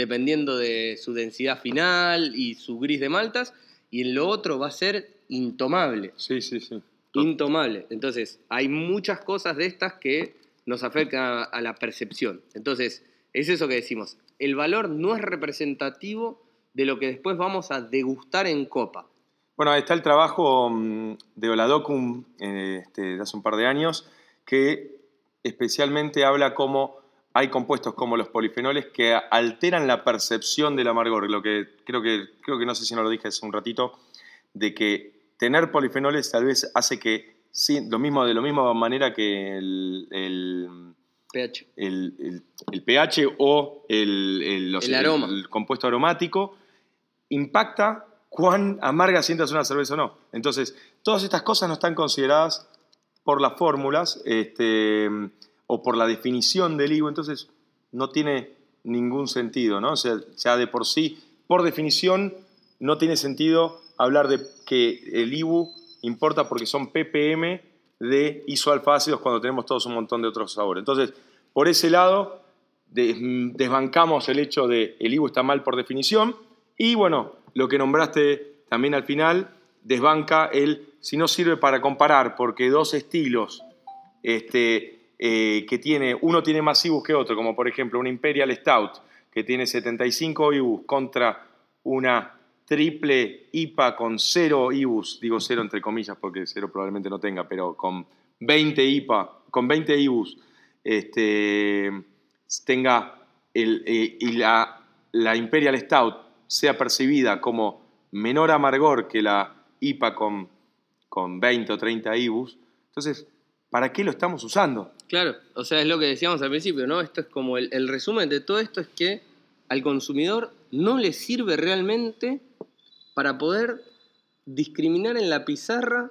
dependiendo de su densidad final y su gris de maltas, y en lo otro va a ser intomable. Sí, sí, sí. Intomable. Entonces, hay muchas cosas de estas que nos afectan a la percepción. Entonces, es eso que decimos. El valor no es representativo de lo que después vamos a degustar en copa. Bueno, está el trabajo mm, de Oladocum este, de hace un par de años, que especialmente habla como hay compuestos como los polifenoles que alteran la percepción del amargor. Lo que creo que, creo que no sé si no lo dije hace un ratito, de que tener polifenoles tal vez hace que, sí, lo mismo, de la misma manera que el, pH. El, pH o el, el, compuesto aromático, impacta cuán amarga sientas una cerveza o no. Entonces, todas estas cosas no están consideradas por las fórmulas. Este, o por la definición del IBU, entonces no tiene ningún sentido, ¿no? O sea, ya de por sí, por definición, no tiene sentido hablar de que el IBU importa porque son ppm de isoalfácidos cuando tenemos todos un montón de otros sabores. Entonces, por ese lado, desbancamos el hecho de el IBU está mal por definición y bueno, lo que nombraste también al final, desbanca el si no sirve para comparar porque dos estilos este, eh, que tiene, uno tiene más IBUs que otro, como por ejemplo una Imperial Stout, que tiene 75 IBUs contra una triple IPA con cero IBUs, digo cero entre comillas porque cero probablemente no tenga, pero con 20 IPA, con 20 IBUs, este, tenga eh, y la, la Imperial Stout sea percibida como menor amargor que la IPA con, con 20 o 30 IBUs, entonces ¿para qué lo estamos usando? Claro, o sea, es lo que decíamos al principio, ¿no? Esto es como el, resumen de todo esto es que al consumidor no le sirve realmente para poder discriminar en la pizarra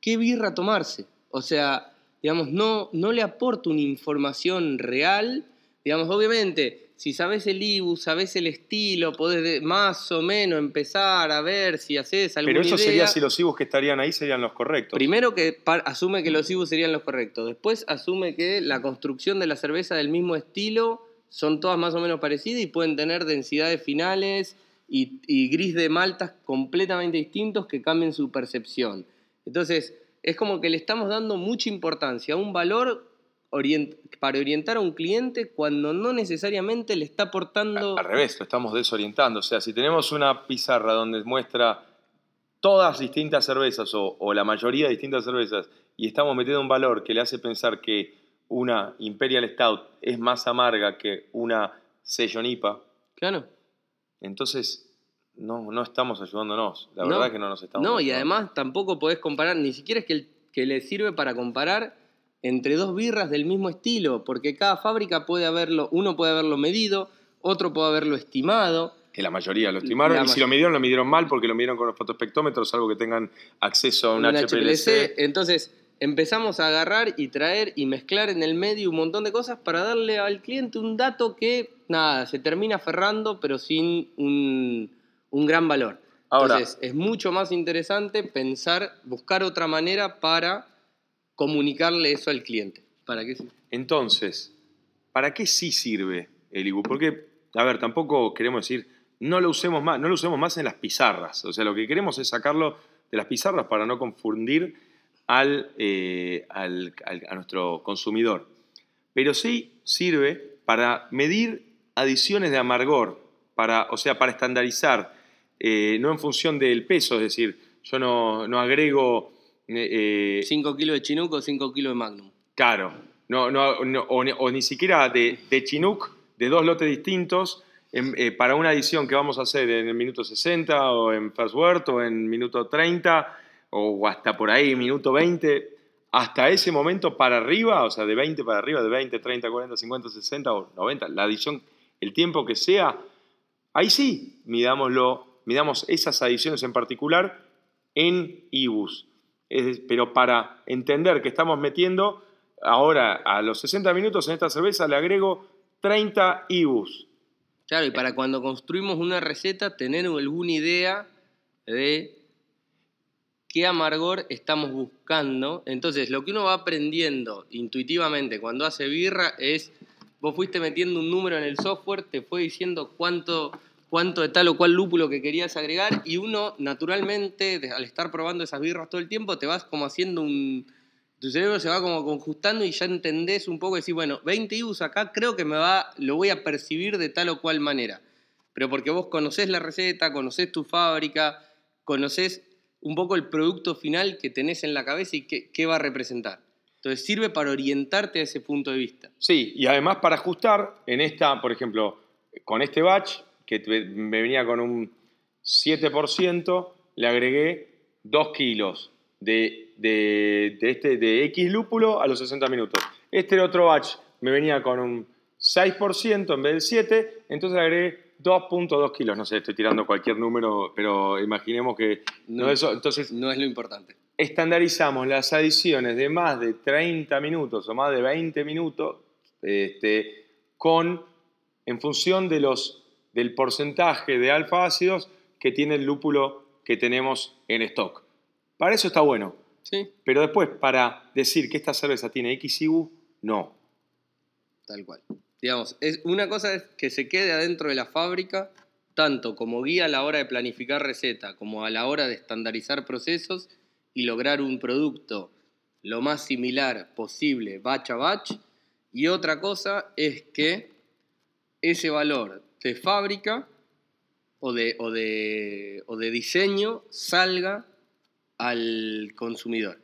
qué birra tomarse. O sea, digamos, no, no le aporta una información real. Digamos, obviamente, si sabes el IBU, sabes el estilo, podés más o menos empezar a ver si haces alguna Pero eso sería si los IBUs que estarían ahí serían los correctos. Primero que asume que los IBUs serían los correctos. Después asume que la construcción de la cerveza del mismo estilo son todas más o menos parecidas y pueden tener densidades finales y, y gris de maltas completamente distintos que cambien su percepción. Entonces, es como que le estamos dando mucha importancia a un valor para orientar a un cliente cuando no necesariamente le está aportando... Al revés, lo estamos desorientando. O sea, si tenemos una pizarra donde muestra todas distintas cervezas o, la mayoría de distintas cervezas y estamos metiendo un valor que le hace pensar que una Imperial Stout es más amarga que una Session IPA. Claro. Entonces, no, no estamos ayudándonos. La verdad es que no nos estamos No, y además tampoco podés comparar, ni siquiera es que, que le sirve para comparar entre dos birras del mismo estilo, porque cada fábrica puede haberlo, uno puede haberlo medido, otro puede haberlo estimado. Que la mayoría lo estimaron, y si lo midieron, lo midieron mal porque lo midieron con los fotoespectómetros, algo que tengan acceso a un, HPLC. Entonces empezamos a agarrar y traer y mezclar en el medio un montón de cosas para darle al cliente un dato que, nada, se termina aferrando, pero sin un, un gran valor. Entonces es mucho más interesante pensar, buscar otra manera para comunicarle eso al cliente. ¿Para qué Entonces, ¿para qué sí sirve el IBU? Porque, a ver, tampoco queremos decir, no lo usemos más, no lo usemos más en las pizarras. O sea, lo que queremos es sacarlo de las pizarras para no confundir al, eh, a nuestro consumidor. Pero sí sirve para medir adiciones de amargor, para, o sea, para estandarizar, eh, no en función del peso, es decir, yo no, no agrego... 5 eh, kilos de Chinook o 5 kilos de Magnum. Claro, no, no, o, ni siquiera de, de Chinook, de dos lotes distintos, para una adición que vamos a hacer en el minuto 60 o en First Word o en minuto 30 o hasta por ahí, minuto 20, hasta ese momento para arriba, o sea, de 20 para arriba, de 20, 30, 40, 50, 60 o 90, la adición, el tiempo que sea, ahí sí, midámoslo, midamos esas adiciones en particular en IBUS. Pero para entender que estamos metiendo, ahora a los 60 minutos en esta cerveza le agrego 30 IBUs. Claro, y para cuando construimos una receta, tener alguna idea de qué amargor estamos buscando. Entonces, lo que uno va aprendiendo intuitivamente cuando hace birra es, vos fuiste metiendo un número en el software, te fue diciendo cuánto, cuánto de tal o cual lúpulo que querías agregar y uno naturalmente, al estar probando esas birras todo el tiempo, te vas como haciendo un... Tu cerebro se va como conjustando y ya entendés un poco y decís, bueno, 20 IBUs acá creo que me va, lo voy a percibir de tal o cual manera. Pero porque vos conocés la receta, conocés tu fábrica, conocés un poco el producto final que tenés en la cabeza y qué, va a representar. Entonces sirve para orientarte a ese punto de vista. Sí, y además para ajustar en esta, por ejemplo, con este batch, que me venía con un 7%, le agregué 2 kilos de, de, este, de X lúpulo a los 60 minutos. Este otro batch me venía con un 6% en vez del 7, entonces agregué 2.2 kilos, no sé, estoy tirando cualquier número, pero imaginemos que no, eso, entonces no es lo importante. Estandarizamos las adiciones de más de 30 minutos o más de 20 minutos este, con, en función de los, del porcentaje de alfa ácidos que tiene el lúpulo que tenemos en stock. Para eso está bueno. Sí. Pero después, para decir que esta cerveza tiene XIU, no. Tal cual. Digamos, es, una cosa es que se quede adentro de la fábrica, tanto como guía a la hora de planificar receta, como a la hora de estandarizar procesos y lograr un producto lo más similar posible batch a batch. Y otra cosa es que ese valor de fábrica o de, o de, o de diseño salga al consumidor.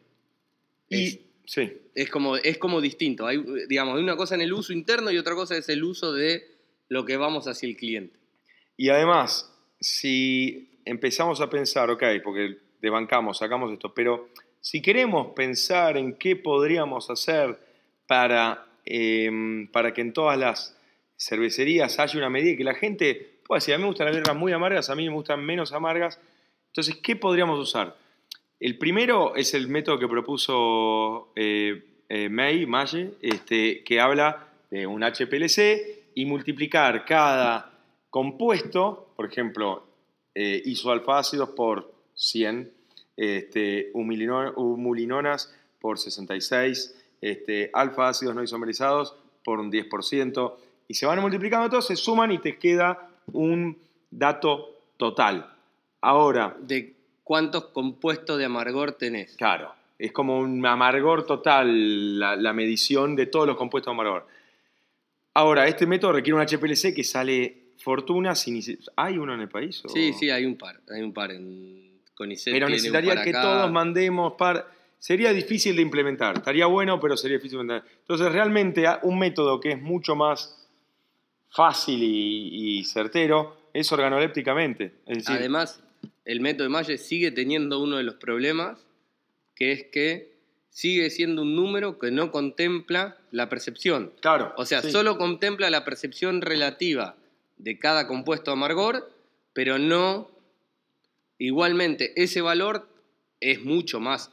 Y Sí. Es como, es como distinto. Hay, digamos, una cosa en el uso interno y otra cosa es el uso de lo que vamos hacia el cliente. Y además, si empezamos a pensar, ok, porque debancamos, sacamos esto, pero si queremos pensar en qué podríamos hacer para, em, para que en todas las cervecerías haya una medida que la gente pueda decir, a mí me gustan las birras muy amargas, a mí me gustan menos amargas, entonces, ¿qué podríamos usar? El primero es el método que propuso eh, eh, May, este, que habla de un HPLC y multiplicar cada compuesto, por ejemplo, eh, isoalfácidos por 100, este, humulinonas por 66, este, alfa ácidos no isomerizados por un 10%, y se van multiplicando todos, se suman y te queda un dato total. Ahora, de cuántos compuestos de amargor tenés. Claro, es como un amargor total la, medición de todos los compuestos de amargor. Ahora, este método requiere un HPLC que sale fortuna. ¿Hay uno en el país? Sí, sí, hay un par. Hay un par en CONICET. Pero necesitaría que todos mandemos par. Sería difícil de implementar. Estaría bueno, pero sería difícil de implementar. Entonces, realmente, un método que es mucho más fácil y, certero es organolépticamente. Además, el método de Malle sigue teniendo uno de los problemas, que es que sigue siendo un número que no contempla la percepción. Claro. O sea, solo contempla la percepción relativa de cada compuesto amargor, pero no. Igualmente, ese valor es mucho más,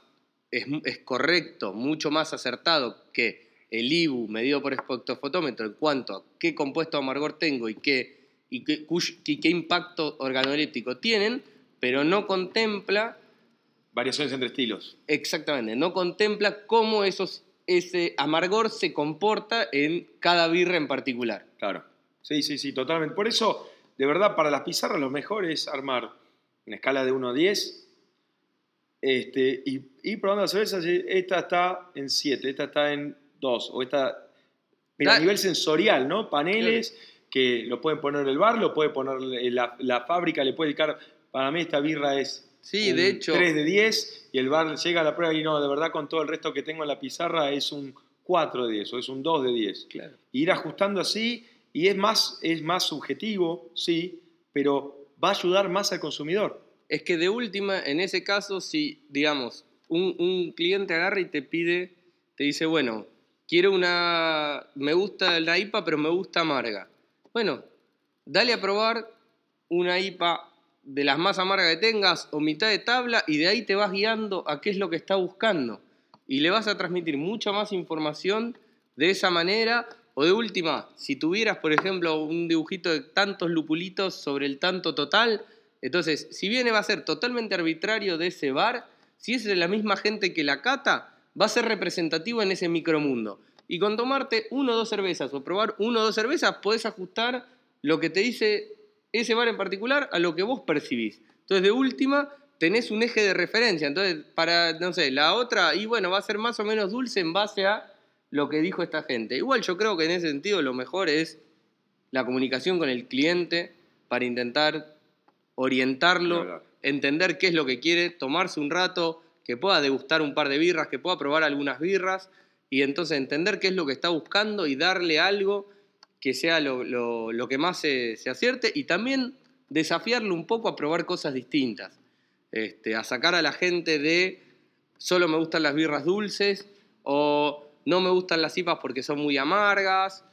es, correcto, mucho más acertado que el IBU medido por espectrofotómetro en cuanto a qué compuesto amargor tengo y qué, y qué, y qué impacto organoléptico tienen, pero no contempla variaciones entre estilos. Exactamente, no contempla cómo esos, ese amargor se comporta en cada birra en particular. Claro, sí, sí, sí, totalmente. Por eso, de verdad, para las pizarras lo mejor es armar una escala de 1 a 10 este, y ir probando las cervezas. Esta está en 7, esta está en 2, o esta... Pero a nivel sensorial, ¿no? Paneles que lo pueden poner en el bar, lo puede poner la, la fábrica, le puede dedicar... Para mí esta birra es Sí, de hecho. 3 de 10 y el bar llega a la prueba y no, de verdad con todo el resto que tengo en la pizarra es un 4 de 10 o es un 2 de 10. Claro. Ir ajustando así y es más, es más subjetivo, sí, pero va a ayudar más al consumidor. Es que de última, en ese caso, si, digamos, un, un cliente agarra y te pide, te dice, bueno, quiero una, me gusta la IPA, pero me gusta amarga. Bueno, dale a probar una IPA de las más amargas que tengas o mitad de tabla y de ahí te vas guiando a qué es lo que está buscando. Y le vas a transmitir mucha más información de esa manera. O de última, si tuvieras, por ejemplo, un dibujito de tantos lupulitos sobre el tanto total, entonces, si viene va a ser totalmente arbitrario de ese bar, si es de la misma gente que la cata, va a ser representativo en ese micromundo. Y con tomarte uno o dos cervezas o probar uno o dos cervezas, podés ajustar lo que te dice ese bar en particular a lo que vos percibís. Entonces, de última, tenés un eje de referencia. Entonces, para, no sé, la otra, y bueno, va a ser más o menos dulce en base a lo que dijo esta gente. Igual yo creo que en ese sentido lo mejor es la comunicación con el cliente para intentar orientarlo, entender qué es lo que quiere, tomarse un rato, que pueda degustar un par de birras, que pueda probar algunas birras y entonces entender qué es lo que está buscando y darle algo que sea lo, que más se, acierte y también desafiarlo un poco a probar cosas distintas, este, a sacar a la gente de solo me gustan las birras dulces o no me gustan las IPAs porque son muy amargas.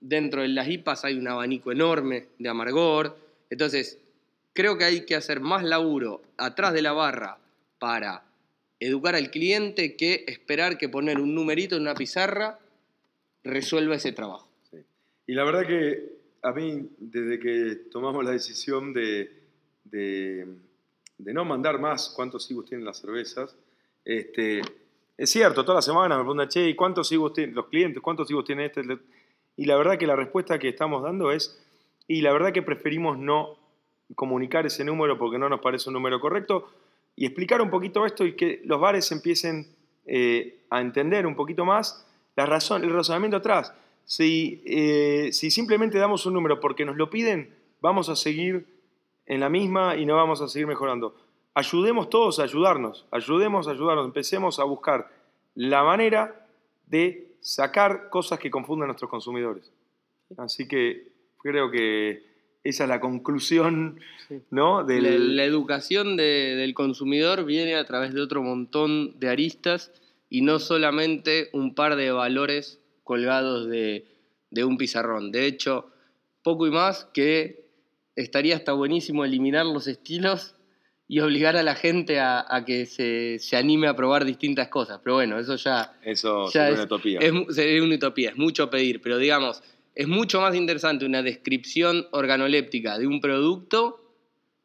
Dentro de las IPAs hay un abanico enorme de amargor. Entonces, creo que hay que hacer más laburo atrás de la barra para educar al cliente que esperar que poner un numerito en una pizarra resuelva ese trabajo. Y la verdad que a mí, desde que tomamos la decisión de, de, no mandar más cuántos IBUs tienen las cervezas, este, es cierto, toda la semana me preguntan, che, ¿y cuántos IBUs tienen los clientes? ¿Cuántos IBUs tienen este? Y la verdad que la respuesta que estamos dando es, y la verdad que preferimos no comunicar ese número porque no nos parece un número correcto, y explicar un poquito esto y que los bares empiecen eh, a entender un poquito más la razón, el razonamiento atrás. Eh, si, simplemente damos un número porque nos lo piden, vamos a seguir en la misma y no vamos a seguir mejorando. Ayudemos todos a ayudarnos, ayudemos a ayudarnos, empecemos a buscar la manera de sacar cosas que confunden a nuestros consumidores. Así que creo que esa es la conclusión, ¿no? La, educación del consumidor viene a través de otro montón de aristas y no solamente un par de valores colgados de, un pizarrón. De hecho, poco y más que estaría hasta buenísimo eliminar los estilos y obligar a la gente a, que se, anime a probar distintas cosas. Pero bueno, eso ya... Eso es una utopía. Es, una utopía, es mucho pedir, pero digamos, es mucho más interesante una descripción organoléptica de un producto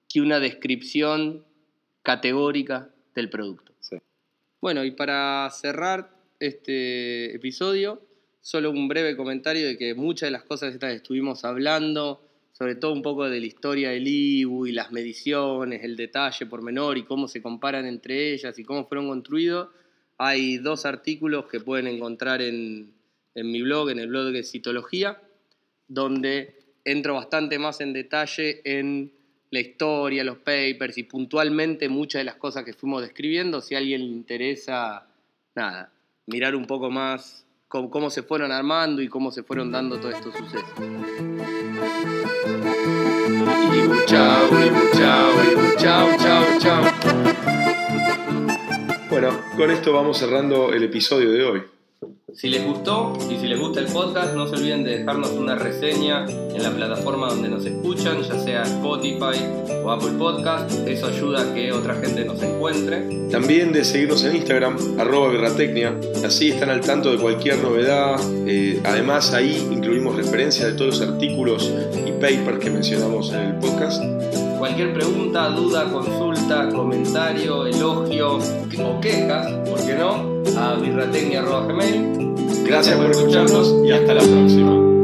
que una descripción categórica del producto. Bueno, y para cerrar este episodio, solo un breve comentario de que muchas de las cosas estas que estuvimos hablando, sobre todo un poco de la historia del IBU y las mediciones, el detalle por menor y cómo se comparan entre ellas y cómo fueron construidos, hay dos artículos que pueden encontrar en, en mi blog, en el blog de Citología, donde entro bastante más en detalle en la historia, los papers y puntualmente muchas de las cosas que fuimos describiendo. Si a alguien le interesa, nada, mirar un poco más cómo, se fueron armando y cómo se fueron dando todos estos sucesos. Y chao, y chao, y chao, chao, chao. Bueno, con esto vamos cerrando el episodio de hoy. Si les gustó y si les gusta el podcast, no se olviden de dejarnos una reseña en la plataforma donde nos escuchan, ya sea Spotify o Apple Podcast. Eso ayuda a que otra gente nos encuentre. También de seguirnos en Instagram, arroba Así están al tanto de cualquier novedad. Eh, además, ahí incluimos referencias de todos los artículos y papers que mencionamos en el podcast cualquier pregunta, duda, consulta, comentario, elogio o quejas, ¿por qué no? A birratecnia.gmail. Gracias por escucharnos y hasta la próxima.